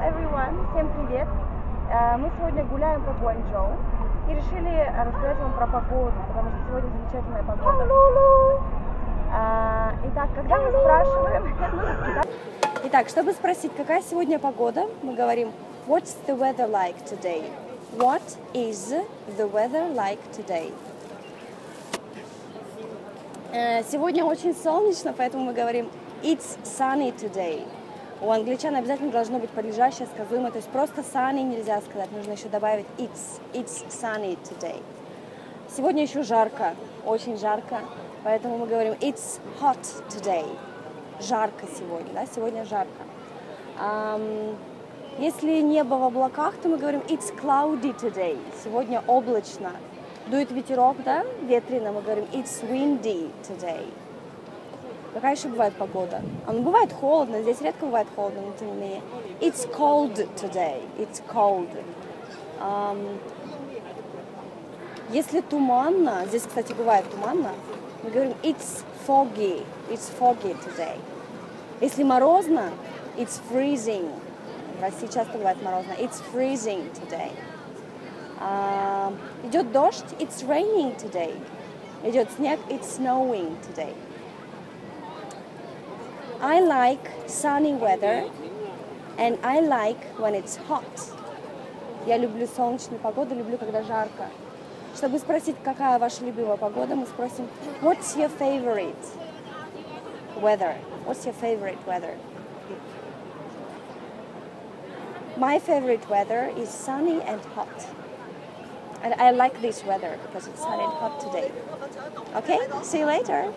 everyone, всем привет! Э, Мы сегодня гуляем по Гуанчжоу и решили рассказать вам про погоду, потому что сегодня замечательная погода. А, Итак, когда мы спрашиваем... Итак, чтобы спросить, какая сегодня погода, мы говорим What's the weather like today? What is the weather like today? Э, Сегодня очень солнечно, поэтому мы говорим It's sunny today. У англичан обязательно должно быть подлежащее сказуемое, то есть просто sunny нельзя сказать, нужно еще добавить it's, it's sunny today. Сегодня еще жарко, очень жарко, поэтому мы говорим it's hot today. Жарко сегодня, да, сегодня жарко. Ам, если небо в облаках, то мы говорим it's cloudy today. Сегодня облачно. Дует ветерок, да, ветрено, мы говорим it's windy today. Какая еще бывает погода? А, ну, бывает холодно, здесь редко бывает холодно, но тем не менее. It's cold today. It's cold. Ам, если туманно, здесь, кстати, бывает туманно, мы говорим it's foggy. It's foggy today. Если морозно, it's freezing. В России часто бывает морозно. It's freezing today. А, идет дождь, it's raining today. Идет снег, it's snowing today. I like sunny weather and I like when it's hot. Я люблю солнечную погоду, люблю, когда жарко. Чтобы спросить, какая ваша любимая погода, мы спросим, what's your favorite weather? What's your favorite weather? My favorite weather is sunny and hot. And I like this weather because it's sunny and hot today. Okay, see you later.